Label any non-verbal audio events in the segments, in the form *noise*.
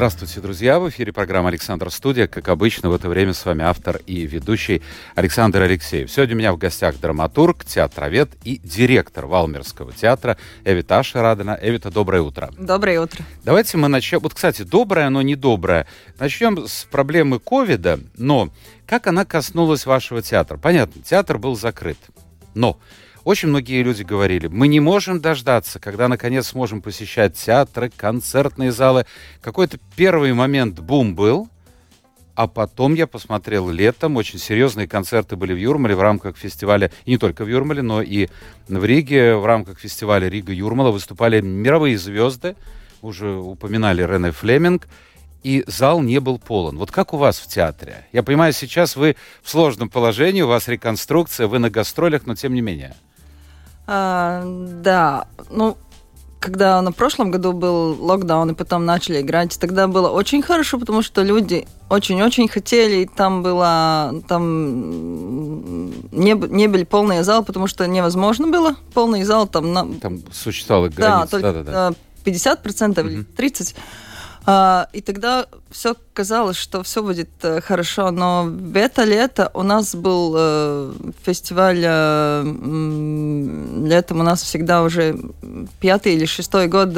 Здравствуйте, друзья! В эфире программа «Александр Студия». Как обычно, в это время с вами автор и ведущий Александр Алексеев. Сегодня у меня в гостях драматург, театровед и директор Валмерского театра Эвита Ашерадена. Эвита, доброе утро. Доброе утро. Давайте мы начнем... Вот, кстати, доброе, но не доброе. Начнем с проблемы ковида, но как она коснулась вашего театра? Понятно, театр был закрыт, но очень многие люди говорили, мы не можем дождаться, когда наконец сможем посещать театры, концертные залы. Какой-то первый момент бум был, а потом я посмотрел летом, очень серьезные концерты были в Юрмале в рамках фестиваля, и не только в Юрмале, но и в Риге в рамках фестиваля Рига-Юрмала выступали мировые звезды, уже упоминали Рене Флеминг, и зал не был полон. Вот как у вас в театре? Я понимаю, сейчас вы в сложном положении, у вас реконструкция, вы на гастролях, но тем не менее. А, да, ну, когда на прошлом году был локдаун и потом начали играть, тогда было очень хорошо, потому что люди очень-очень хотели, там было, там не, не были полные залы, потому что невозможно было полный зал, там... На... Там существовала граница, да, только да, да, да. 50% или 30%. А, и тогда все казалось, что все будет э, хорошо, но в это лето у нас был э, фестиваль, э, летом у нас всегда уже пятый или шестой год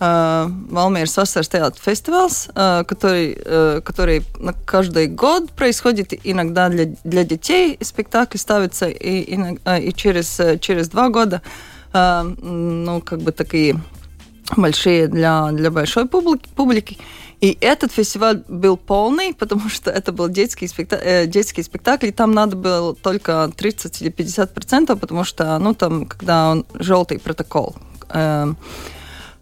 Валмейрс Вассарс театр фестиваль, который, который каждый год происходит, иногда для, для детей. Спектакль ставится, и, и, и через, через два года. Ну, как бы такие большие для, для большой публики, публики. И этот фестиваль был полный, потому *laughs* что это был детский спектакль, э, детский спектакль и там надо было только 30 или 50 процентов, потому что, ну, там, когда он желтый протокол. Э,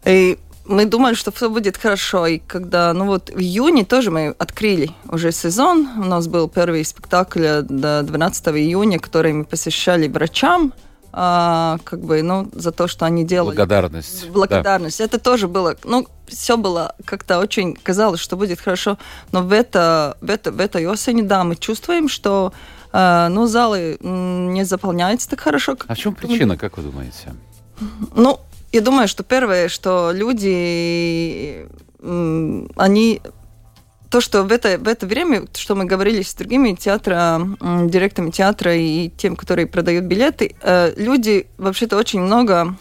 и мы думали, что все будет хорошо. И когда, ну вот в июне тоже мы открыли уже сезон. У нас был первый спектакль до 12 июня, который мы посещали врачам а, как бы, ну, за то, что они делали. Благодарность. Благодарность. Да. Это тоже было, ну, все было как-то очень, казалось, что будет хорошо, но в, это, в, это, в этой осени, да, мы чувствуем, что, э, ну, залы не заполняются так хорошо. Как... А в чем причина, как вы думаете? Ну, я думаю, что первое, что люди, они то, что в это, в это время, что мы говорили с другими театра, директорами театра и тем, которые продают билеты, э, люди вообще-то очень много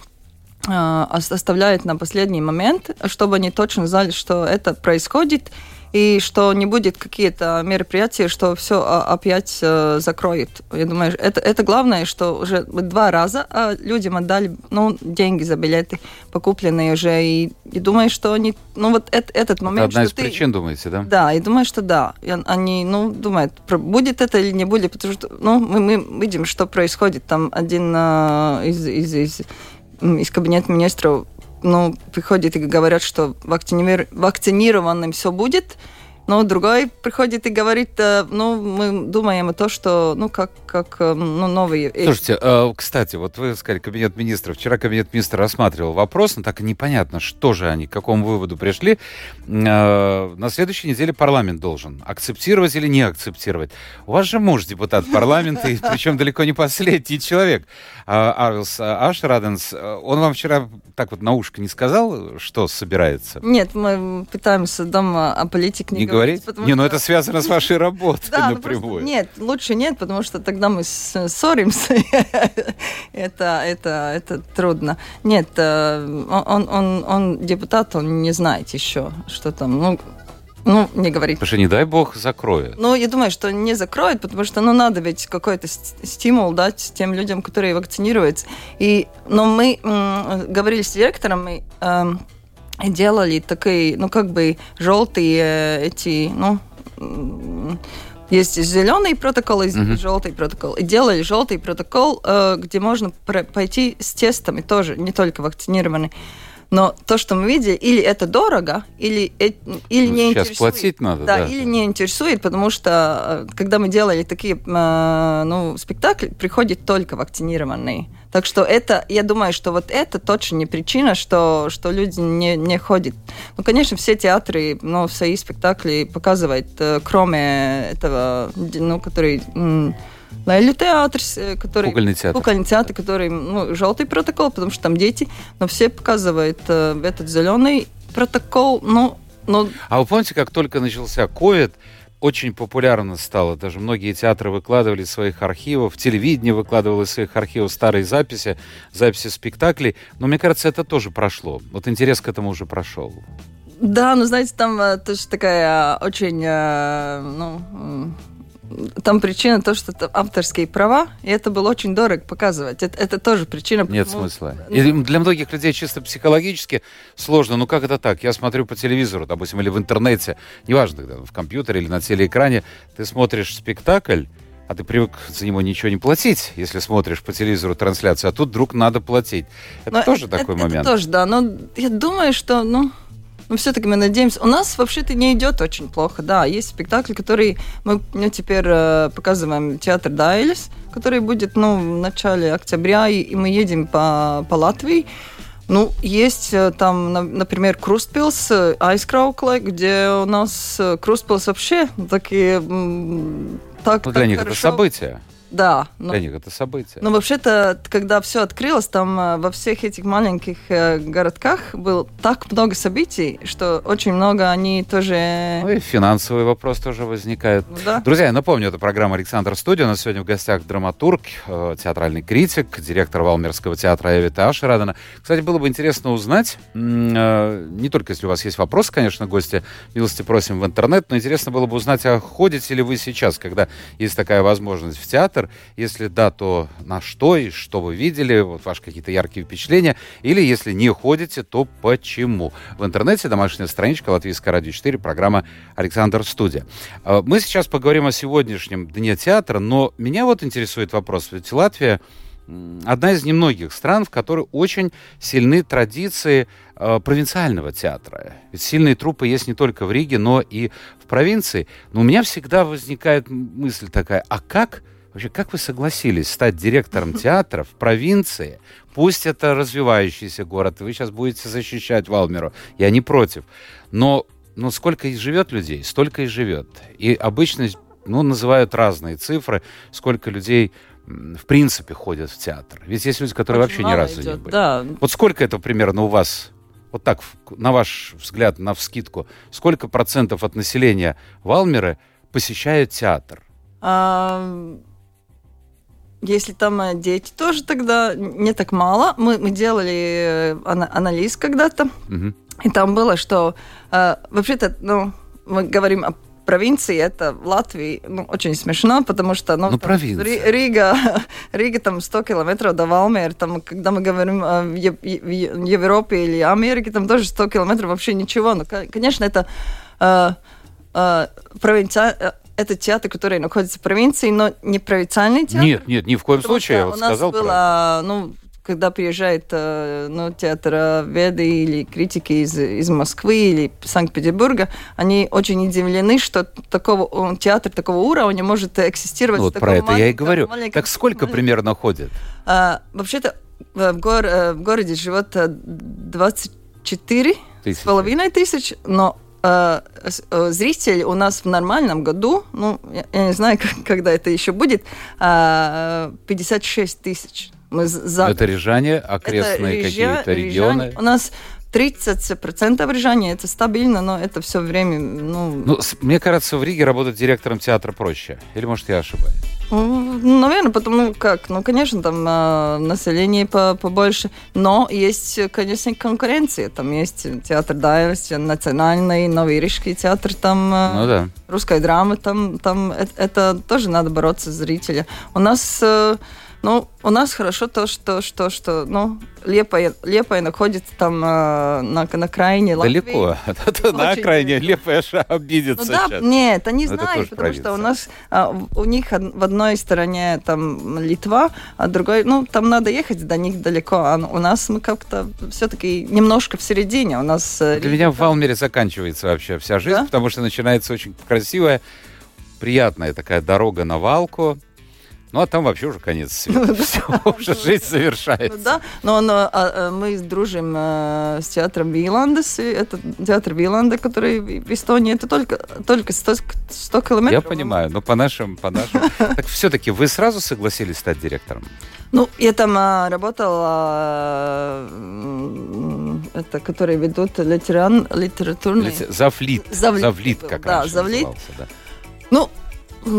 э, оставляют на последний момент, чтобы они точно знали, что это происходит, и что не будет какие-то мероприятия, что все опять э, закроет. Я думаю, это, это главное, что уже два раза э, людям отдали ну, деньги за билеты, покупленные уже, и, и думаю, что они, ну вот это, этот момент... Это одна из ты, причин, думаете, да? Да, и думаю, что да. И они, ну, думают, будет это или не будет, потому что, ну, мы, мы видим, что происходит. Там один э, из, из, из из кабинета министров ну, приходят и говорят, что вакцинированным все будет, но другой приходит и говорит, э, ну, мы думаем о том, что, ну, как, как э, ну, новые... Слушайте, э, кстати, вот вы сказали, кабинет министров. Вчера кабинет министров рассматривал вопрос, но так и непонятно, что же они, к какому выводу пришли. На следующей неделе парламент должен акцептировать или не акцептировать. У вас же муж депутат парламента, и *laughs* причем далеко не последний человек. Арлс Ашраденс, он вам вчера так вот на ушко не сказал, что собирается? Нет, мы пытаемся дома о политике не, не говорить. Не, но ну это связано с вашей работой *laughs* да, ну напрямую. нет, лучше нет, потому что тогда мы ссоримся. *laughs* это, это, это трудно. Нет, э, он, он, он депутат, он не знает еще, что там. Ну, ну, не говорить. Потому что, не дай бог, закроет. Ну, я думаю, что не закроет, потому что, ну, надо ведь какой-то стимул дать тем людям, которые вакцинируются. И, но мы м, говорили с директором, мы эм, делали такие, ну, как бы желтые эти, ну, есть зеленый протокол и uh-huh. желтый протокол. И делали желтый протокол, э, где можно пойти с тестами тоже, не только вакцинированный. Но то, что мы видели, или это дорого, или, э, или Ну, не сейчас интересует. платить надо, да. или не интересует, потому что э, когда мы делали такие э, ну, спектакли, приходит только вакцинированные. Так что это, я думаю, что вот это точно не причина, что, что люди не, не ходят. Ну, конечно, все театры, ну, свои спектакли показывают, кроме этого, ну, который... Лелю театр, э, который... Кукольный театр. Кукольный театр, который, ну, желтый протокол, потому что там дети, но все показывают э, этот зеленый протокол, ну, ну, А вы помните, как только начался ковид, очень популярно стало. Даже многие театры выкладывали из своих архивов, телевидение выкладывало из своих архивов старые записи, записи спектаклей. Но мне кажется, это тоже прошло. Вот интерес к этому уже прошел. Да, ну знаете, там э, тоже такая э, очень, ну, там причина то, что это авторские права, и это было очень дорого показывать. Это, это тоже причина. Нет смысла. И для многих людей чисто психологически сложно. Ну как это так? Я смотрю по телевизору, допустим, или в интернете, неважно, в компьютере или на телеэкране, ты смотришь спектакль, а ты привык за него ничего не платить, если смотришь по телевизору трансляцию, а тут вдруг надо платить. Это Но тоже это- такой это момент. тоже, да. Но я думаю, что, ну, ну, все-таки мы надеемся. У нас вообще-то не идет очень плохо, да. Есть спектакль, который мы ну, теперь э, показываем театр Дайлис, который будет, ну, в начале октября, и, и мы едем по, по Латвии. Ну, есть э, там, на- например, Крустпилс, э, Айскраукле, где у нас э, Крустпилс вообще такие... Так, Ну, для так них это хорошо. событие. Да. но- Для них это событие. но вообще-то, когда все открылось, там э, во всех этих маленьких э, городках было так много событий, что очень много они тоже... Ну и финансовый вопрос тоже возникает. Ну да. Друзья, я напомню, это программа «Александр Студия». У нас сегодня в гостях драматург, э, театральный критик, директор Валмерского театра Эвита Ашерадана. Кстати, было бы интересно узнать, э, не только если у вас есть вопросы, конечно, гости, милости просим в интернет, но интересно было бы узнать, а ходите ли вы сейчас, когда есть такая возможность в театр? Если да, то на что и что вы видели, вот ваши какие-то яркие впечатления, или если не ходите, то почему? В интернете домашняя страничка Латвийская радио 4, программа «Александр Студия». А, Мы сейчас поговорим о сегодняшнем Дне театра, но меня вот интересует вопрос, ведь Латвия одна из немногих стран, в которой очень сильны традиции э, провинциального театра. Ведь сильные трупы есть не только в Риге, но и в провинции. Но у меня всегда возникает мысль такая, а как Вообще, как вы согласились стать директором *laughs* театра в провинции? Пусть это развивающийся город, вы сейчас будете защищать Валмеру. Я не против. Но, но сколько и живет людей, столько и живет. И обычно ну, называют разные цифры, сколько людей в принципе ходят в театр. Ведь есть люди, которые Очень вообще ни разу не идет, были. Да, Вот сколько это примерно у вас, вот так, на ваш взгляд, на вскидку, сколько процентов от населения Валмеры посещают театр? А, если там э, дети тоже тогда не так мало. Мы, мы делали э, ана- анализ когда-то, Мгм. и там было, что э, вообще-то, ну, мы говорим о провинции, это в Латвии, ну, очень смешно, потому что, ну, Ну, там. Ри- Рига, *laughs* Рига там 100 километров до Валмеры, там, когда мы говорим о Е- Е- в Европе или Америке, там тоже 100 километров вообще ничего. Ну, ко- конечно, это э, э, провинция, э, это театр, который находится в провинции, но не провинциальный театр. Нет, нет, ни в коем случае, я вот у нас сказал было, ну, когда приезжает э, ну, театроведы или критики из, из Москвы или Санкт-Петербурга, они очень удивлены, что такого, э, театр такого уровня может экзистировать. Ну, вот про это я и говорю. Так сколько примерно ходит? А, Вообще-то э, в, гор- э, в городе живет э, 24 с Тысячи. половиной тысяч, но э, э, зрителей у нас в нормальном году, ну, я, я не знаю, *laughs* как- когда это еще будет, а, 56 тысяч. Мы за Это рижане, окрестные какие-то регионы. рижане. У нас 30% рижане, это стабильно, но это все время, ну, Ну, мне кажется, в Риге работать директором театра проще. Или, может, я ошибаюсь? Наверное, потому как, ну, конечно, там а, население по- побольше, но есть, конечно, конкуренция. Там есть театр Дайвес, национальный, новый рижский театр, там а, Ну да. русская драма, там, там это, это тоже надо бороться за зрителя. У нас, э, Ну, у нас хорошо то, что, что, что ну, Лепая, Лепая находится там э, на, на крайне Далеко. *laughs* на окраине Лепая обидится ну, да, сейчас. Нет, они Но знают, потому провинция. что у нас, а, у них в одной стороне там Литва, а другой, ну, там надо ехать до них далеко, а у нас мы как-то все-таки немножко в середине. У нас... Э, Для меня в Валмере заканчивается вообще вся жизнь, да? потому что начинается очень красивая, приятная такая дорога на Валку, ну, а там вообще уже конец *laughs* света. Все, *laughs* уже жизнь завершается. Да, но а, мы дружим э, с театром Виландес. Это театр Виланда, который в Эстонии. Это только, только 100, 100 километров. Я понимаю, но по нашим... По нашим... *laughs* Так все-таки вы сразу согласились стать директором? Ну, я там а, работала, это, которые ведут литеран, литературные... Завлит. Завлит. Как да, Завлит. Ну,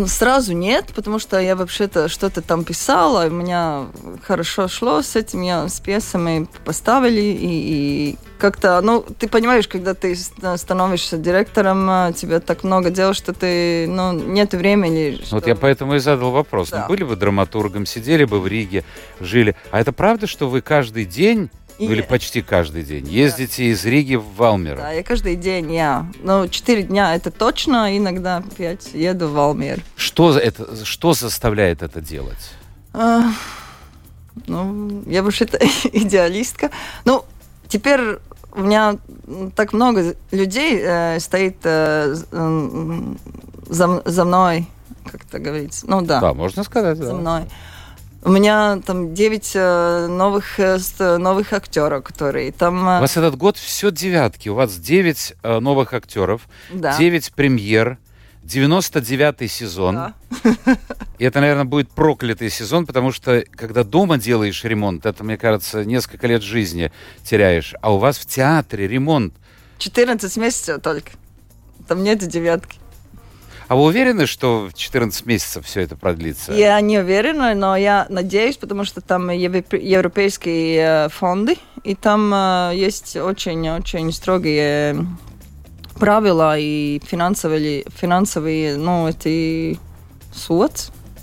Сразу нет, потому что я вообще-то что-то там писала, у меня хорошо шло с этим, я с пьесами поставили, и, и как-то, ну, ты понимаешь, когда ты становишься директором, а, тебе так много дел, что ты, ну, нет времени. Что... Вот я поэтому и задал вопрос. Ну, да. Ну, были бы драматургом, сидели бы в Риге, жили. А это правда, что вы каждый день и... Или почти каждый день. Ездите из Риги в Валмер. Да, я каждый день, я. Ну, четыре дня это точно, иногда пять еду в Валмер. Что, это, что заставляет это делать? А, ну, я вообще-то *laughs* идеалистка. Ну, теперь у меня так много людей э, стоит э, за, за мной, как это говорится. Ну, да. Да, можно сказать, За да. мной. У меня там 9 э, новых, э, новых актеров, которые там... Э, у вас этот год все девятки. У вас 9 новых актеров, да. 9 премьер, 99-й сезон. Да. И это, наверное, будет проклятый сезон, потому что когда дома делаешь ремонт, это, мне кажется, несколько лет жизни теряешь. А у вас в театре ремонт. 14 месяцев только. Там нет девятки. А вы уверены, что в 14 месяцев все это продлится? Я не уверена, но я надеюсь, потому что там европейские э, фонды, и там э, есть очень-очень строгие правила и финансовые, финансовые ну, эти суд,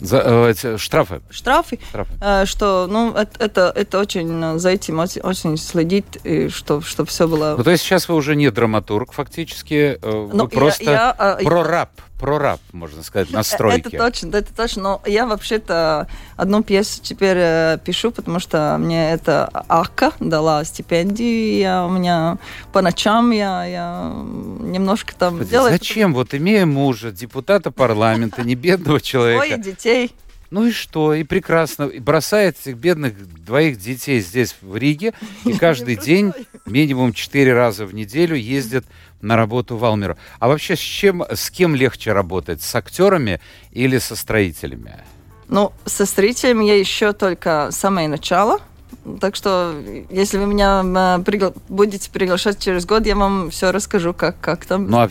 за, э, эти штрафы. Штрафы. штрафы. Э, что, ну, это, это, это очень, за этим очень, очень следит, и что, что все было... Ну, то есть сейчас вы уже не драматург, фактически, э, вы ну, просто я, я, прораб прораб, можно сказать, настройки. Это точно, это точно. Но я вообще-то одну пьесу теперь э, пишу, потому что мне это АКА дала стипендию. Я, у меня по ночам я, я немножко там Господи, делаю. Зачем? Вот имея мужа, депутата парламента, не бедного человека. Двое детей. Ну и что? И прекрасно. И бросает этих бедных двоих детей здесь, в Риге, и *laughs* каждый день минимум четыре раза в неделю ездит на работу в Алмеру. А вообще с чем, с кем легче работать? С актерами или со строителями? Ну, со строителями я еще только самое начало – так что, если вы меня э, пригла- будете приглашать через год, я вам все расскажу, как, как там. Ну, а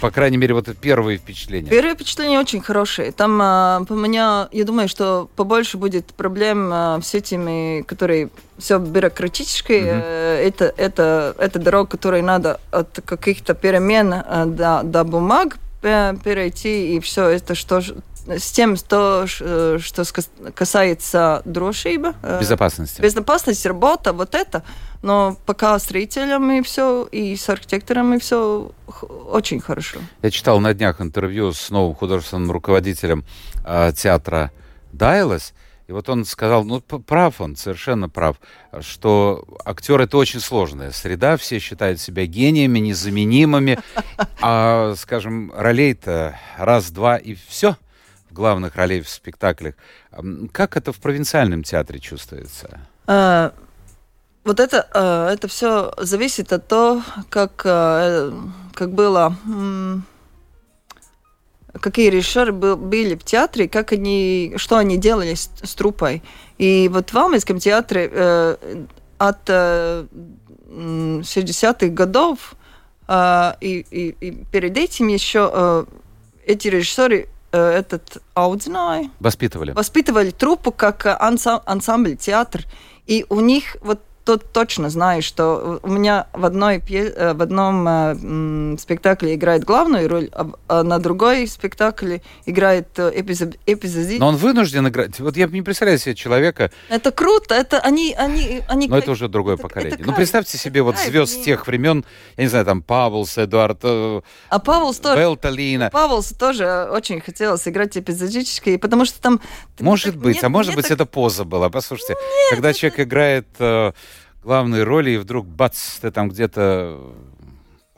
по крайней мере, вот это первые впечатления. Первые впечатления очень хорошие. Там э, по меня, я думаю, что побольше будет проблем э, с этими, которые все бюрократические. Угу. Это, это, это дорога, которой надо от каких-то перемен до, до бумаг перейти, и все это, что с тем, что, э, что касается дрошиба. Э, безопасности. Безопасность, работа, вот это. Но пока строителями все, и с архитекторами все очень хорошо. Я читал на днях интервью с новым художественным руководителем э, театра Дайлес, и вот он сказал, ну, прав он, совершенно прав, что актер это очень сложная среда, все считают себя гениями, незаменимыми, а, скажем, ролей-то раз-два и все главных ролей в спектаклях. Как это в провинциальном театре чувствуется? А, вот это, а, это все зависит от того, как, а, как было, какие режиссеры были в театре, как они, что они делали с, с трупой. И вот в Алмейском театре э, от 60-х годов и, и, и перед этим еще эти режиссеры Э, этот ауdzināja. Воспитывали. Воспитывали труппу как ансамбль, театр. И у них вот то, точно знаю, что у меня в, одной, в одном э, спектакле играет главную роль, а, а на другой спектакле играет эпизод, эпизод. Но он вынужден играть. Вот я не представляю себе человека. Это круто, это они, они, они. Но это уже другое это, поколение. Это ну представьте себе вот звезд с тех времен, я не знаю, там Павлс, Эдуард. А Павлс тоже. Белталина. Павлс тоже очень хотел сыграть эпизодически, потому что там. Может быть, нет, а может быть так... это поза была. Послушайте, нет, когда это... человек играет э, главные роли, и вдруг бац, ты там где-то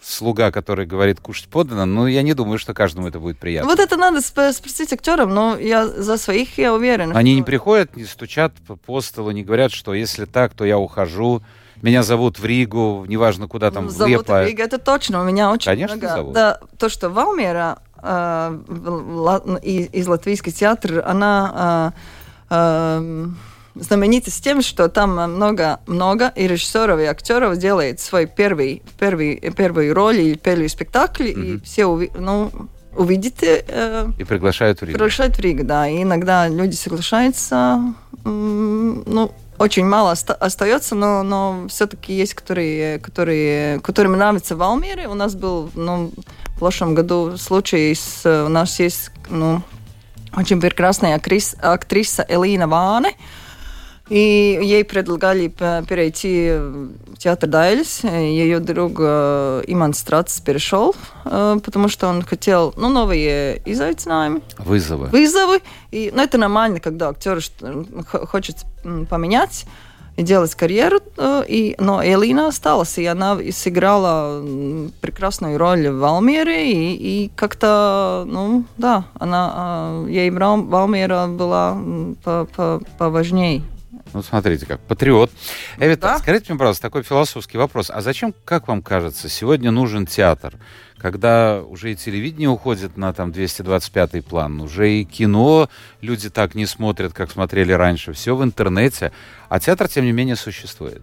слуга, который говорит кушать подано, ну, я не думаю, что каждому это будет приятно. Вот это надо сп- спросить актерам, но я за своих я уверена. Они что... не приходят, не стучат по столу, не говорят, что если так, то я ухожу. Меня зовут в Ригу, неважно куда там, зовут в Лепо. в Ригу, это точно, у меня очень Конечно, много. Зовут. Да, то, что Валмера э, из Латвийский театр, она э, э, знаменита с тем, что там много-много и режиссеров, и актеров делает свой первый, первый, первый роль или первый спектакль, mm-hmm. и все ну, увидите... Э, и приглашают в Ригу. Приглашают в Ригу, да. И иногда люди соглашаются, ну, очень мало оста- остается, но, но все-таки есть, которые, которые, которым нравится в. У нас был ну, в прошлом году случай, с, у нас есть ну, очень прекрасная актриса, актриса Элина Ване, и ей предлагали перейти в театр Дайлис. Ее друг э, Иман Страц перешел, э, потому что он хотел ну, новые изайцинājumi. Вызовы. Вызовы. И, ну, это нормально, когда актер хочет поменять и делать карьеру. Э, и, но Элина осталась, и она сыграла прекрасную роль в Валмере, и, и как-то, ну, да, она, ей Валмера была поважнее. Ну, смотрите, как патриот. Эвита, да? скажите мне, пожалуйста, такой философский вопрос. А зачем, как вам кажется, сегодня нужен театр? Когда уже и телевидение уходит на там 225-й план, уже и кино люди так не смотрят, как смотрели раньше, все в интернете, а театр, тем не менее, существует.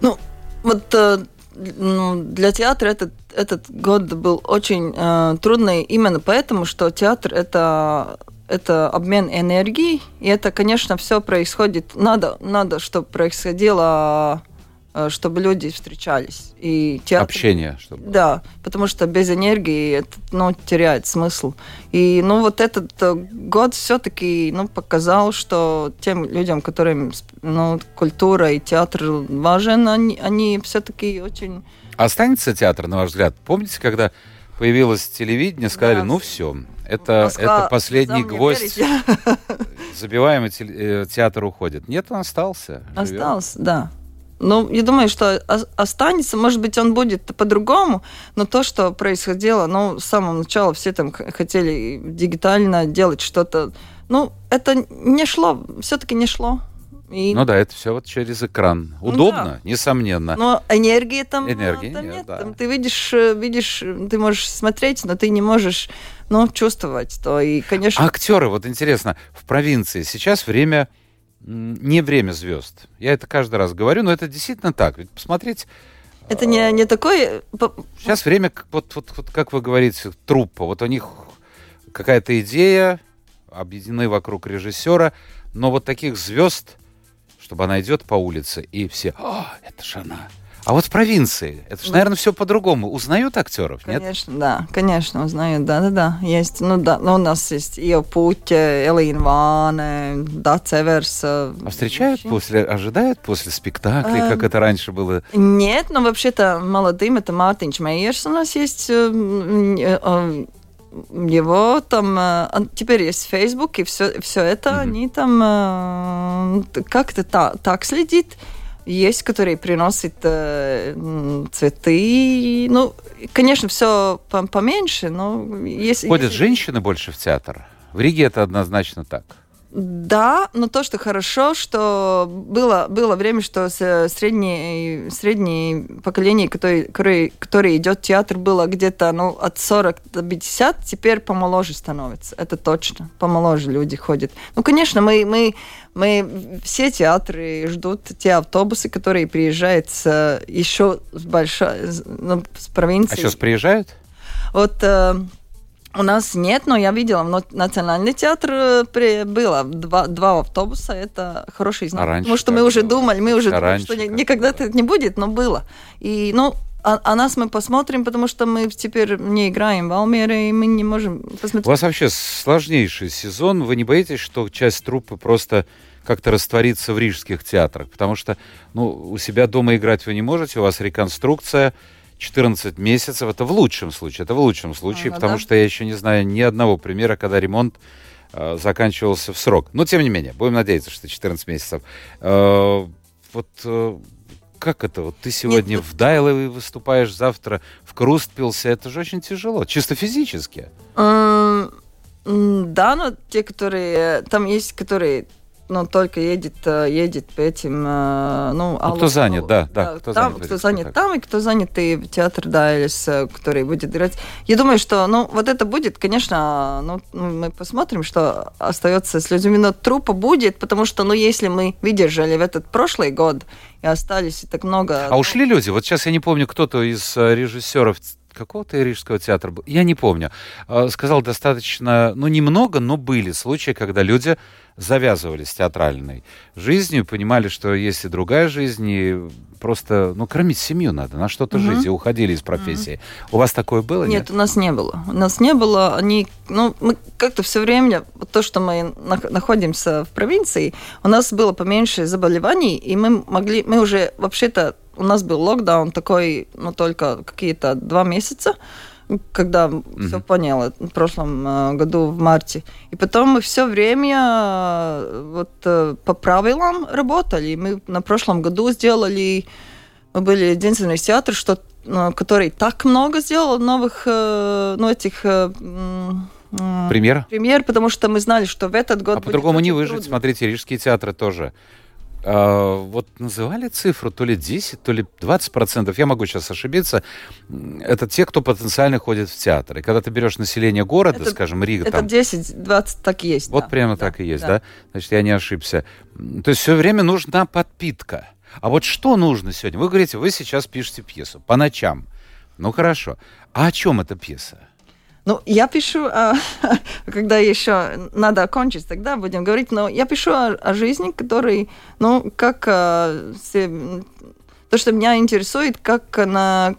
Ну, вот э, ну, для театра этот, этот год был очень э, трудный именно поэтому, что театр это это обмен энергией, и это, конечно, все происходит, надо, надо, чтобы происходило, э, чтобы люди встречались. И театр, Общение. Чтобы... Да, потому что без энергии это ну, теряет смысл. И ну, вот этот э, год все-таки ну, показал, что тем людям, которым ну, культура и театр важен, они, они все-таки очень... Останется театр, на ваш взгляд? Помните, когда появилось телевидение, сказали, да. ну все, это, Москва, это последний гвоздь. *laughs* Забиваемый э, театр уходит. Нет, он остался. Остался, живет. да. Ну, я думаю, что останется, может быть, он будет по-другому, но то, что происходило, ну, с самого начала все там хотели дигитально делать что-то, ну, это не шло, все-таки не шло. И... Ну да, это все вот через экран. Ну Удобно, да. несомненно. Но энергии там, энергии там нет. нет. Да. Там ты видишь, э, видишь, ты можешь смотреть, но ты не можешь ну, чувствовать. То и, конечно... Актеры, вот интересно, в провинции сейчас время не время звезд. Я это каждый раз говорю, но это действительно так. Ведь посмотреть... Это не, не такое... Сейчас время, вот, вот, вот как вы говорите, труппа. Вот у них какая-то идея, объединены вокруг режиссера, но вот таких звезд чтобы она идет по улице, и все, о, это же она. А вот в провинции, это же, наверное, все по-другому. Узнают актеров, нет? Конечно, да, конечно, узнают, да-да-да. Есть, ну да, ну, у нас есть Ио Путя, Элина Ване, да, Цеверс. А встречают после, ожидают после спектакля, а, как это раньше было? Нет, но вообще-то молодым это Мартинч Мейерс у нас есть э, э, его там э, теперь есть Facebook и все, все это, mm-hmm. они там э, как-то та, так следит. Есть, которые приносят э, цветы. Ну, конечно, все поменьше, но есть. Ходят есть... женщины больше в театр. В Риге это однозначно так. Да, но то, что хорошо, что было, было время, что среднее, среднее поколение, которое, которое, которое идет в театр, было где-то ну, от 40 до 50, теперь помоложе становится. Это точно. Помоложе люди ходят. Ну, конечно, мы, мы, мы все театры ждут те автобусы, которые приезжают с, еще с большой, ну, с провинции. А сейчас приезжают? Вот э, У нас нет, но я видела, но Национальный театр э, при, было два, два автобуса, это хороший знак. А раньше Потому что мы уже было? думали, мы уже А думали, что как никогда это не будет, но было. И, ну, а, а нас мы посмотрим, потому что мы теперь не играем в Алмере, и мы не можем У посмотреть. вас вообще сложнейший сезон. Вы не боитесь, что часть труппы просто как-то растворится в рижских театрах? Потому что ну, у себя дома играть вы не можете, у вас реконструкция, 14 месяцев. Это в лучшем случае, это в лучшем случае, Ага, потому да. что я еще не знаю ни одного примера, когда ремонт э, заканчивался в срок. Но, тем не менее, будем надеяться, что 14 месяцев. Э, вот э, как это? Вот ты сегодня ну- в Дайлове выступаешь, завтра в Крустпилсе. Это же очень тяжело, чисто физически. М, Да, но те, которые... Там есть, которые ну, только едет, э, едет по этим, э, ну, кто занят, да, да, кто там, занят кто занят там, и кто занят и в театр Дайлис, э, который будет играть. Я думаю, что, ну, вот это будет, конечно, ну, ну, мы посмотрим, что остается с людьми, но трупа будет, потому что, ну, если мы выдержали в этот прошлый год и остались и так много... А ушли люди? Вот сейчас я не помню, кто-то из режиссеров какого-то рижского театра был, я не помню, э, сказал достаточно, ну, немного, но были случаи, когда люди завязывали с театральной жизнью, понимали, что есть и другая жизнь, и просто, ну, кормить семью надо, на что-то Мгм. жить, и уходили из профессии. У вас такое было? Нет, у нас не было. У нас не было. Они, ну, мы как-то все время, то, что мы нах- находимся в провинции, у нас было поменьше заболеваний, и мы могли, мы уже, вообще-то, у нас был локдаун такой, ну, только какие-то два месяца, когда все поняло в прошлом э, году в марте. И потом мы все время э, вот э, по правилам работали. Мы на прошлом году сделали мы были единственный театр, что, который так много сделал новых, ну, этих Пример? премьер, потому что мы знали, что в этот год А по-другому не выжить. трудно. Смотрите, рижские театры тоже. А, вот называли цифру то ли 10, то ли 20 процентов. Я могу сейчас ошибиться. Это те, кто потенциально ходит в театр. И когда ты берешь население города, Это- скажем, Рига, Это там, 10-20 так и есть. вот да. прямо Да, так и есть, да. Значит, я не ошибся. То есть все время нужна подпитка. А вот что нужно сегодня? Вы говорите, вы сейчас пишете пьесу по ночам. Ну хорошо. А о чем эта пьеса? Ну, я пишу, а, *laughs* когда еще надо окончить, тогда будем говорить, но я пишу о, о жизни, которой, ну, как а, се- то, что меня интересует, как на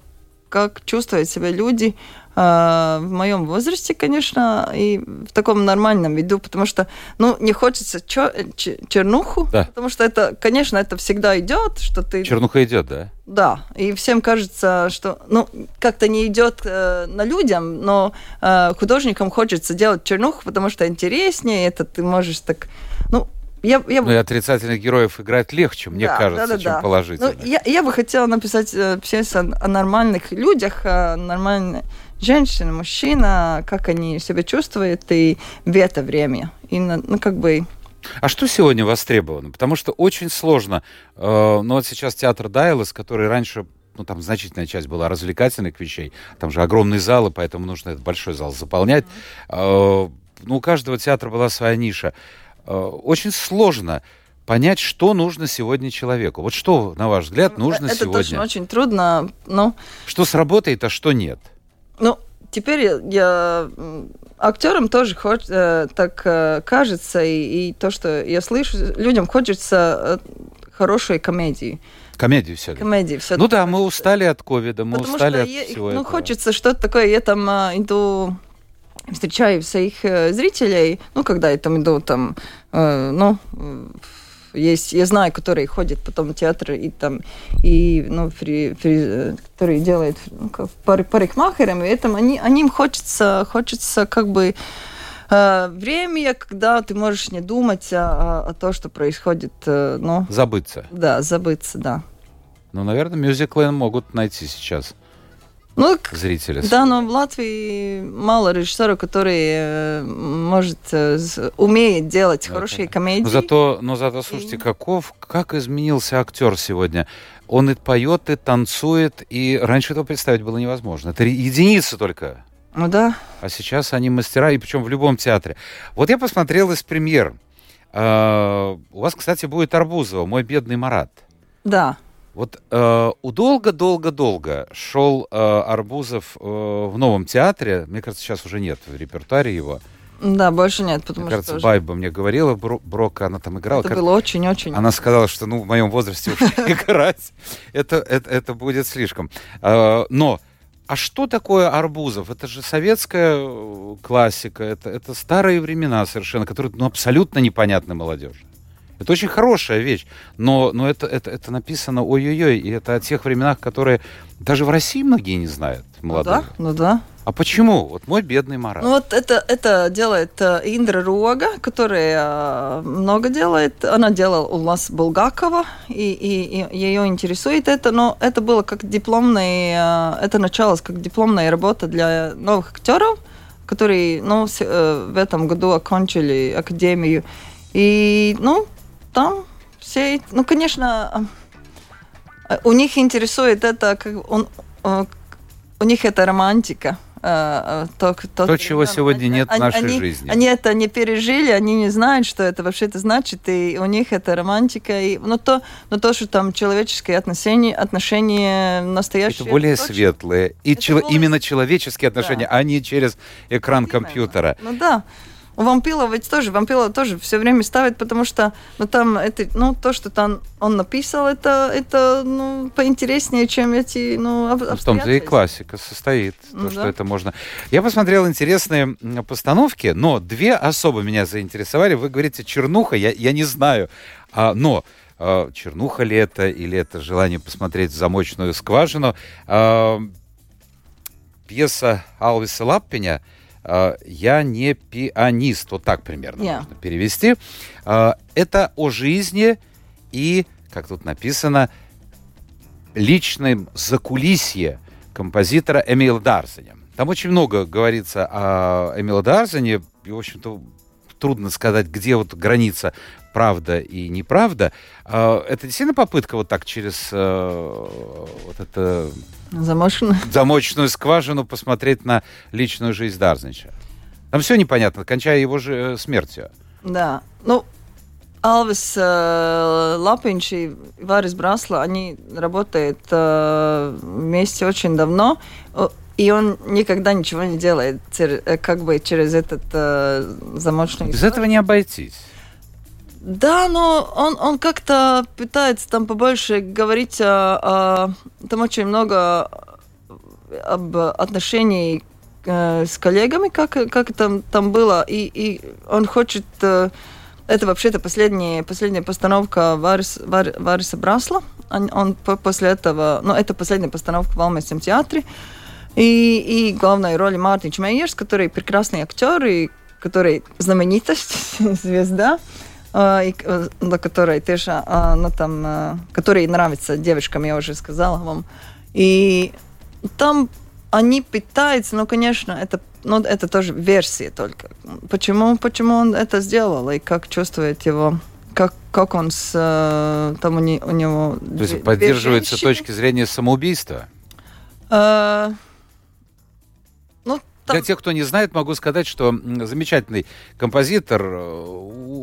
как чувствуют себя люди а, в моем возрасте, конечно, и в таком нормальном виду, потому что, ну, не хочется чё- ч- чернуху, Да. потому что это, конечно, это всегда идет, что ты Чернуха идет, да? да, и всем кажется, что, ну, как-то не идет э, на людям, но э, художникам хочется делать чернуху, потому что интереснее, это ты можешь так, ну, я, я Ну и отрицательных героев играть легче, мне Да, кажется, да, да, чем да. положительных. Ну, я, я бы хотела написать э, пьесу о, о нормальных людях, о нормальной женщине, мужчина, как они себя чувствуют и в это время. И, ну, как бы, А что сегодня востребовано? Потому что очень сложно. э, ну вот сейчас театр Дайлас, который раньше ну, там значительная часть была развлекательных вещей. Там же огромные залы, поэтому нужно этот большой зал заполнять. Э, ну, у каждого театра была своя ниша. Э, очень сложно понять, что нужно сегодня человеку. Вот что, на ваш взгляд, нужно это сегодня? точно очень трудно, но Что сработает, а что нет? Ну, теперь я, актерам тоже хоч, э, так э, кажется, и, и то, что я слышу, людям хочется э, хорошей комедии. Комедию все Комедии все Ну да, мы устали от ковида, мы Потому устали от я- всего ну, этого. хочется что-то такое. Я там а, иду, встречаю своих э, зрителей, ну, когда я там иду, там, э, ну, есть, я знаю, которые ходят потом в театр и там, и, ну, фри, фри- которые делают ну, пар, парикмахерами, и этом они, они им хочется, хочется как бы э, время, когда ты можешь не думать о, о, о том, что происходит, ну, Забыться. да, забыться, да. Ну, наверное, мюзиклы могут найти сейчас Ну, зрители. Да, но в Латвии мало режиссеров, которые э, может э, умеет делать Ну, хорошие это- комедии. Но зато, но зато, слушайте, И- каков, как изменился актер сегодня. Он и поет, и танцует, и раньше этого представить было невозможно. Это единицы только. Ну да. А сейчас они мастера, и причем в любом театре. Вот я посмотрел из премьер. А, у вас, кстати, будет Арбузова, мой бедный Марат. Да. Вот э, долго-долго-долго шел э, Арбузов э, в новом театре. Мне кажется, сейчас уже нет в репертуаре его. Да, больше нет, потому мне кажется, что... Байба мне говорила, Бро, Брока, она там играла. Это было очень-очень. Она сказала, что ну в моем возрасте уже *laughs* играть, это, это, это будет слишком. Э, но а что такое Арбузов? Это же советская э, классика, это, это старые времена совершенно, которые ну, абсолютно непонятны молодежи. Это очень хорошая вещь, но, но это, это, это написано ой-ой-ой, и это о тех временах, которые даже в России многие не знают, молодые. Ну да, ну да. А почему? Вот мой бедный Марат. Ну вот это, это делает э, Индра Рога, которая э, много делает. Она делала у нас Булгакова, и, и, и ее интересует это, но это было как дипломный, э, это началось как дипломная работа для новых актеров, которые ну, в этом году окончили академию. И, ну, там все, ну, конечно, у них интересует это, как он, у них это романтика. То, то, то чего сегодня они, нет в нашей они, жизни. Они это не пережили, они не знают, что это вообще это значит, и у них это романтика. И, но, то, но то, что там человеческие отношения, отношения настоящие... Это более точно. светлые. И это чело, более... именно человеческие отношения, да. а не через экран именно. компьютера. Ну да. У вампила ведь тоже, вампила тоже все время ставит, потому что, ну, там, это, ну, то, что там он написал, это, это, ну, поинтереснее, чем эти, ну, об, В том-то и классика состоит, ну, то, да. что это можно. Я посмотрел интересные постановки, но две особо меня заинтересовали. Вы говорите «Чернуха», я, я не знаю, а, но а, чернуха ли это, или это желание посмотреть замочную скважину. А, пьеса Алвиса а, я не пианист, вот так примерно yeah. можно перевести. А, это о жизни и, как тут написано, личном закулисье композитора Эмила Дарзеня. Там очень много говорится о Эмиле Дарзене, и, в общем-то, трудно сказать, где вот граница правда и неправда. А, это действительно попытка вот так через э, вот это Замочную. замочную скважину посмотреть на личную жизнь Дарзнича. Там все непонятно, кончая его же э, смертью. Да. Ну, Алвис э, Лапинч и Варис Брасла, они работают э, вместе очень давно, и он никогда ничего не делает э, как бы через этот э, замочный... Без этого не обойтись. Да, но он, он как-то пытается там побольше говорить о, о там очень много об отношении э, с коллегами, как, как там, там было, и, и он хочет... Э, это вообще-то последняя, последняя постановка Варис, Вар, Вариса Брасла. Он, он после этого... Ну, это последняя постановка в Алмейском театре. И, и главной роли Мартинч Мейерс, который прекрасный актер и который знаменитость, *laughs* звезда. Э, на которой тоже, ну, там, э, который нравится девочкам, я уже сказала вам. И там они пытаются, ну, конечно, это, ну, это тоже версия только. Почему, почему он это сделал и как чувствует его как, как он с... Э, там у, не, у него... То есть поддерживается с точки зрения самоубийства? Э, там... Для тех, кто не знает, могу сказать, что замечательный композитор, э,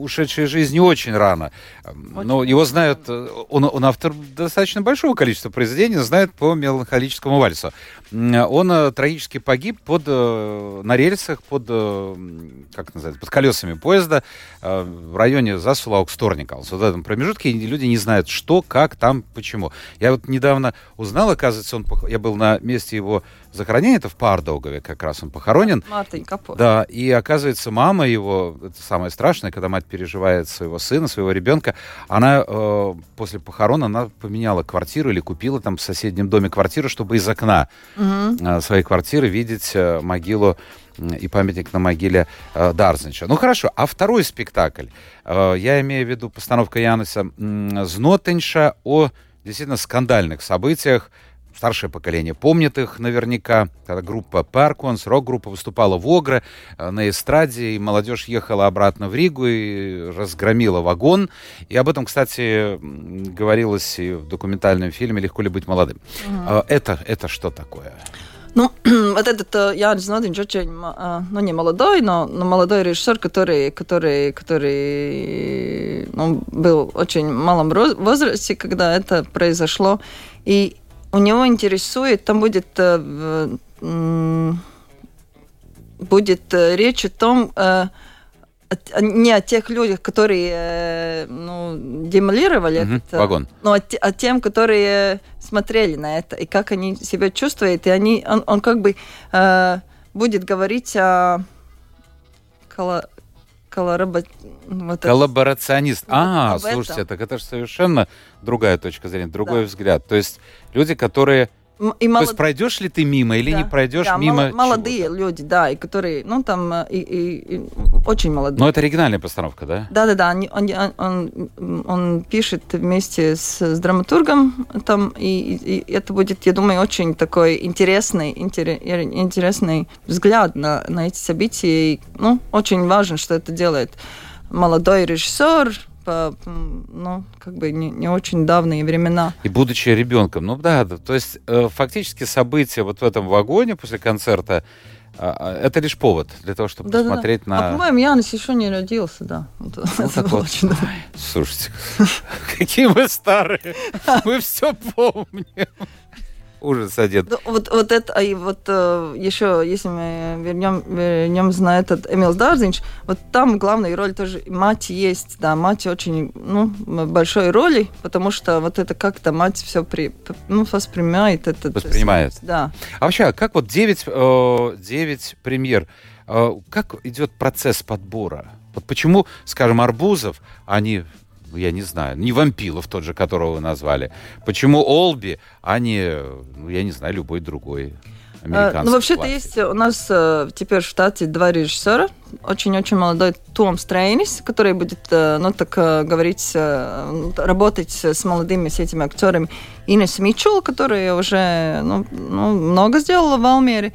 ушедший из жизни очень рано. Очень Но его знают, э, он, он автор достаточно большого количества произведений, знают по меланхолическому вальсу. Он э, трагически погиб под, на рельсах, под, как называется, под колесами поезда в районе Засулаук-Сторникалс. Вот в этом промежутке люди не знают, что, как, там, почему. Я вот недавно узнал, оказывается, он, я был на месте его захоронения, это в Пардаугове как раз он похоронен. Капот. Да, и оказывается, мама его, это самое страшное, когда мать переживает своего сына, своего ребенка, она э, после похорон, она поменяла квартиру или купила там в соседнем доме квартиру, чтобы из окна угу. э, своей квартиры видеть э, могилу и памятник на могиле э, Дарзнича. Ну хорошо, а второй спектакль, э, я имею в виду постановка Яноса э, Знотенша о действительно скандальных событиях старшее поколение помнит их наверняка. Когда группа Парконс, рок-группа выступала в Огре э, на эстраде, и молодежь ехала обратно в Ригу и разгромила вагон. И об этом, кстати, говорилось и в документальном фильме «Легко ли быть молодым». Угу. Это, это что такое? Ну, *clears throat* вот этот Янис Нодинч очень, ну, не молодой, но, но молодой режиссер, который, который, который ну, был очень малом возрасте, когда это произошло. И у него интересует, там будет, э, будет речь о том, не о тех людях, которые э, ну, демолировали угу, этот вагон, но о, о тем, которые смотрели на это и как они себя чувствуют, и они, он, он как бы э, будет говорить о коло, вот коллаборационист. Это, а, слушайте, этом. так это же совершенно другая точка зрения, другой да. взгляд. То есть люди, которые и молод... То есть пройдешь ли ты мимо или да, не пройдешь да, мимо? Молодые люди, да, и которые, ну там э, и, и, и очень молодые. Но это оригинальная постановка, да? Да, да, да. Он, он, он, он пишет вместе с, с драматургом там, и, и это будет, я думаю, очень такой интересный, интересный взгляд на, на эти события. И, ну, очень важно, что это делает молодой режиссер, ну, как бы не, не очень давние времена. И будучи ребенком, ну да, да то есть э, фактически события вот в этом вагоне после концерта, э, это лишь повод для того, чтобы да, посмотреть да, да. на... А, по-моему, Янис еще не родился, да. Вот, ну, так вот. Очень... Слушайте, *laughs* какие мы старые, *laughs* мы все помним. Ужас один. Ну, вот, вот это, и вот э, еще, если мы вернем, вернемся на этот Эмил Дарзинч, вот там главная роль тоже мать есть, да, мать очень, ну, большой роли, потому что вот это как-то мать все при, ну, воспринимает. Это, Воспринимает. Да. А вообще, а как вот 9, э, 9 премьер, э, как идет процесс подбора? Вот почему, скажем, Арбузов, они ну, я не знаю, не Вампилов тот же, которого вы назвали. Почему Олби, а не, ну, я не знаю, любой другой а, ну, вообще-то есть у нас э, теперь в штате два режиссера. Очень-очень молодой Том Стрейнис, который будет, э, ну, так э, говорить, э, работать с молодыми, с этими актерами. Инес Митчелл, которая уже, ну, ну, много сделала в Алмере.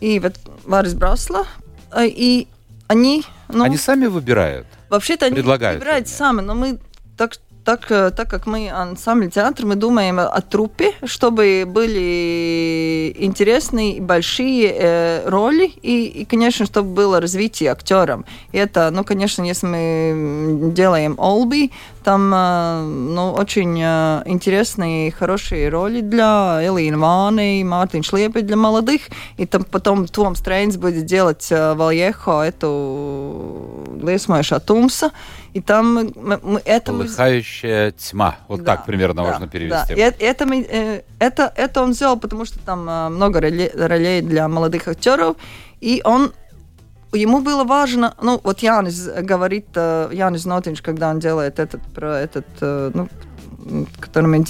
И вот Варис Брасла. Э, и они... Ну, они сами выбирают? Вообще-то они выбирают сами, но мы так э, так как мы ансамбль театр, мы думаем о трупе, чтобы были интересные большие э, роли и, и, конечно, чтобы было развитие актерам. И это, ну, конечно, если мы делаем Олби, там, э, ну, очень э, интересные, хорошие роли для Элины Ваны, Мартин Шлепы для молодых, и там потом Том Стрейнс будет делать э, Вальехо, эту Лесмоша Тумса, и там это... Полыхающая тьма. Вот да, так примерно да, можно перевести. Да. И это, э, это, это он сделал, потому что там э, много ролей для молодых актеров, и он ему было важно, ну, вот Янис говорит, э, Янис Нотинч, когда он делает этот, про этот, ну, о котором мы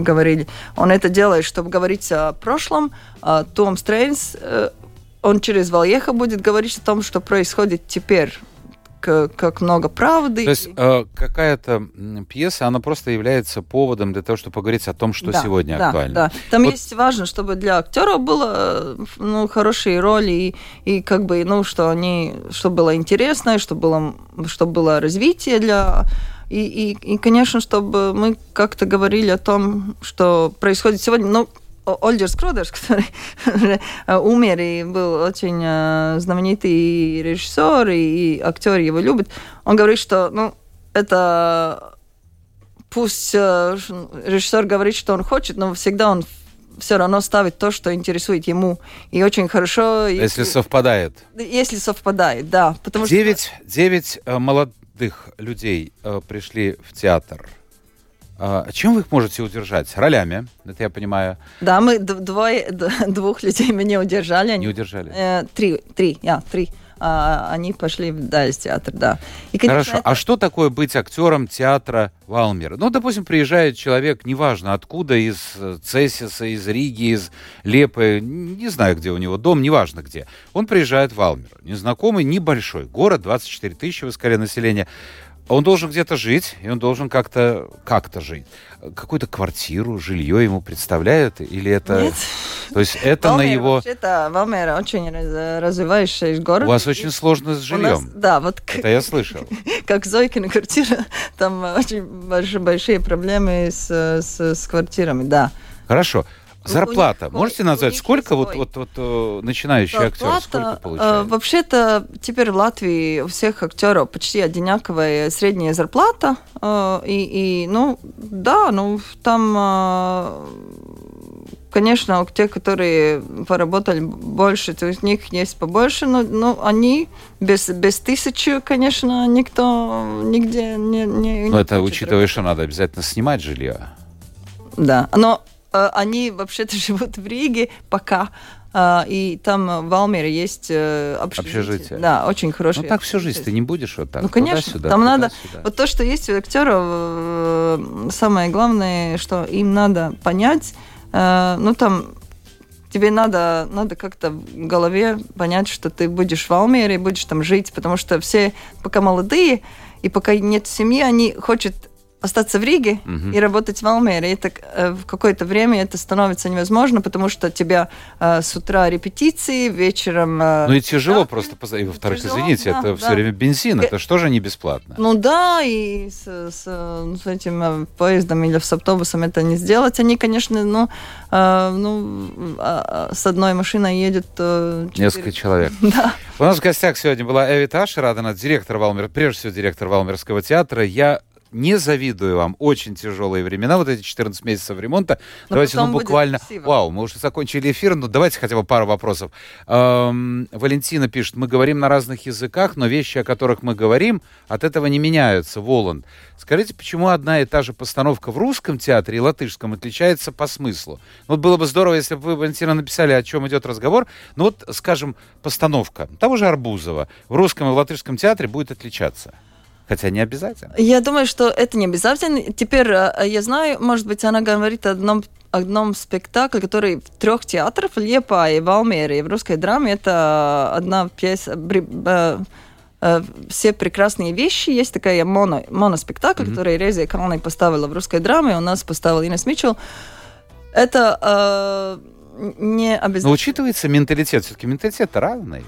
говорили, он это делает, чтобы говорить о прошлом. А Том Стрейнс, он через Вальеха будет говорить о том, что происходит теперь как много правды. То есть э, какая-то пьеса, она просто является поводом для того, чтобы поговорить о том, что да, сегодня да, актуально. Да, там вот... есть важно, чтобы для актеров было ну, хорошие роли и, и как бы, ну, что они, чтобы было интересно, чтобы было, чтобы было развитие для и, и, и, конечно, чтобы мы как-то говорили о том, что происходит сегодня. Ну, Ольгер Скродерс, *laughs* который умер и был очень знаменитый режиссер, и актер его любит, он говорит, что ну, это пусть режиссер говорит, что он хочет, но всегда он все равно ставит то, что интересует ему. И очень хорошо... Если, если совпадает. Если совпадает, да. Потому девять, что... девять молодых людей пришли в театр а, чем вы их можете удержать? Ролями, это я понимаю. Да, мы двое, *laughs* двух людей мы не удержали. Не удержали? Э, три, три, я, три. А, они пошли да, из театра, да. И, конечно, Хорошо. Это... А что такое быть актером театра Валмера? Ну, допустим, приезжает человек, неважно откуда, из э, Цесиса, из Риги, из Лепы, не знаю, где у него дом, неважно где. Он приезжает в Валмер. Незнакомый, небольшой город, 24 тысячи в скорее населения. Он должен где-то жить, и он должен как-то как-то жить. Какую-то квартиру, жилье ему представляют? Или это... Нет. То есть это Валмера, на его... Это Валмера очень развивающийся город. У вас очень сложно с жильем. Нас, да, вот... Это я слышал. *laughs* Как Зойкина квартира, там очень большие, большие проблемы с, с, с квартирами, да. Хорошо. Зарплата. них- Можете у назвать, сколько вот, вот, вот э, начинающий актер, Зарплата, сколько э, получает? Вообще-то теперь в Латвии у всех актеров почти одинаковая средняя зарплата. э, И, и ну, да, ну, там, э, конечно, у тех, которые поработали больше, то есть у них есть побольше, но, но они без, без тысячи, конечно, никто нигде не... не Ну, не это хочет учитывая, что надо обязательно снимать жилье. Да, но э, они вообще-то *laughs* живут в Риге пока, э, и там э, в Алмере есть э, общежитие. Общежитие. Да, очень Ну хорошее. так всю жизнь ты не будешь вот так. Ну, конечно, туда-сюда, там надо- туда-сюда. Вот то, что есть у актеров, э, самое главное, что им надо понять, э, ну там тебе надо, надо как-то в голове понять, что ты будешь в Алмере, будешь там жить, потому что все пока молодые, и пока нет семьи, они хотят остаться в Риге Мгм. и работать в Алмере. И так э, в какое-то время это становится невозможно, потому что тебя э, с утра репетиции, вечером... э, Ну и тяжело да, просто, и во-вторых, Тяжело, извините, да, это все да. время бензин, Э, это что же не бесплатно? Ну да, и с, с, ну, с этим э, поездом или с автобусом это не сделать. Они, конечно, ну, э, ну а с одной машиной едет... э, четыре- Несколько человек. *laughs* Да. У нас в гостях сегодня была Эви Ташер, она директор Валмер, прежде всего директор Валмерского театра. Я не завидую вам. Очень тяжелые времена, вот эти 14 месяцев ремонта. Но давайте, ну, буквально... Вау, мы уже закончили эфир, но давайте хотя бы пару вопросов. Эм, Валентина пишет, мы говорим на разных языках, но вещи, о которых мы говорим, от этого не меняются. Воланд. Скажите, почему одна и та же постановка в русском театре и латышском отличается по смыслу? Ну, Вот было бы здорово, если бы вы, Валентина, написали, о чем идет разговор. Ну вот, скажем, постановка того же Арбузова в русском и латышском театре будет отличаться. Хотя не обязательно. Я думаю, что это не обязательно. Теперь э, я знаю, может быть, она говорит о одном одном спектакле, который в трех театрах, в Лепае, в Алмере и в русской драме, это одна пьеса, э, э, все прекрасные вещи. Есть такая моно, моноспектакль, Мгм. который Резия Калной поставила в русской драме, у нас поставила Инес Митчелл. Это э, не Но обязательно. учитывается менталитет. Все-таки менталитет разный.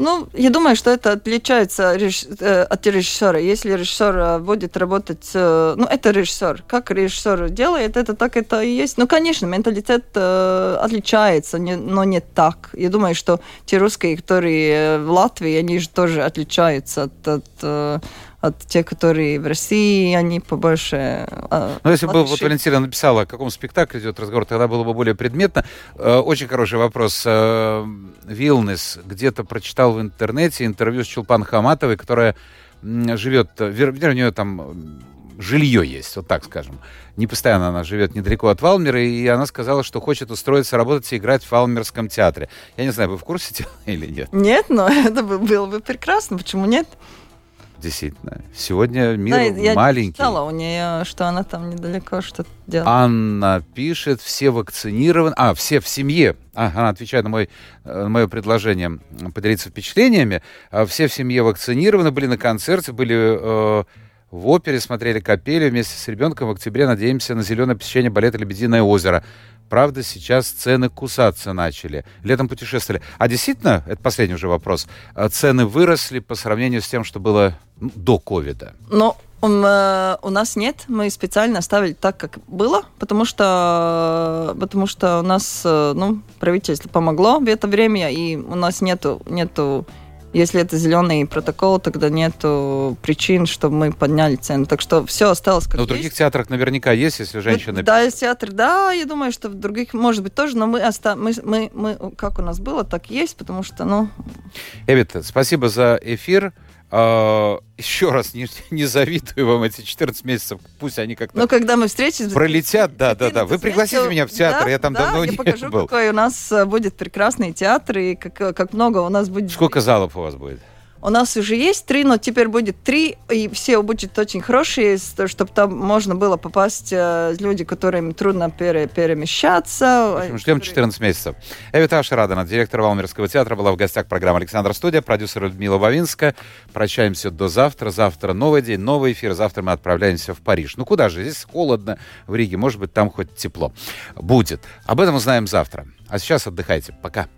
Ну, я думаю, что это отличается э, от режиссера. Если режиссер э, будет работать... Ну, это режиссер. Как режиссер делает, это так это и есть. Ну, конечно, менталитет э, отличается, но не так. Я думаю, что те русские, которые в Латвии, они же тоже отличаются от, от, от тех, которые в России, они побольше... э, Ну, если бы вот. Валентина написала, о каком спектакле идет разговор, тогда было бы более предметно. Э, Очень хороший вопрос. Э, Вилнес где-то прочитал в интернете интервью с Чулпан Хаматовой, которая живет, э, вер- вернее, у нее там жилье есть, вот так скажем. Не постоянно она живет недалеко от Валмера, и она сказала, что хочет устроиться работать и играть в Валмерском театре. Я не знаю, вы в курсе *laughs* дела или нет? Нет, но *laughs* это бы- было бы прекрасно. Почему нет? Действительно. Сегодня мир Да, я маленький. читала у нее, что она там недалеко что-то делает. Анна пишет, все вакцинированы. А, все в семье. А, она отвечает на, мой, э, на мое предложение поделиться впечатлениями. А, Все в семье вакцинированы, были на концерте, были э, в опере, смотрели капели вместе с ребенком. В октябре надеемся на зеленое посещение балета «Лебединое озеро». Правда, сейчас цены кусаться начали. Летом путешествовали. А действительно, это последний уже вопрос, э, цены выросли по сравнению с тем, что было ну, до ковида? Но э, у нас нет, мы специально оставили так, как было, потому что, потому что у нас э, ну, правительство помогло в это время, и у нас нету, нету если это зеленый протокол, тогда нету причин, чтобы мы подняли цену. Так что все осталось как Но Ну, в других есть. театрах наверняка есть, если женщины... Да, есть театр, да, я думаю, что в других, может быть, тоже, но мы, оста... мы, мы, мы, как у нас было, так есть, потому что, ну, Эвита, спасибо за эфир. А, еще раз не, не завидую вам эти 14 месяцев. Пусть они как-то ну, когда мы встретимся... пролетят. Да, да, да. Вы 14 пригласите месяцев, меня в театр, да, я там да, давно я не покажу, был. какой у нас э, будет прекрасный театр, и как, э, как много у нас будет... Сколько залов у вас будет? У нас уже есть три, но теперь будет три, и все будут очень хорошие, чтобы там можно было попасть э, люди, которым трудно пере- перемещаться. В общем, ждем 14 месяцев. Эвита Ашрадана, директор Валмерского театра, была в гостях программы «Александр Студия», продюсер Людмила Бавинска. Прощаемся до завтра. Завтра новый день, новый эфир. Завтра мы отправляемся в Париж. Ну куда же? Здесь холодно в Риге. Может быть, там хоть тепло будет. Об этом узнаем завтра. А сейчас отдыхайте. Пока.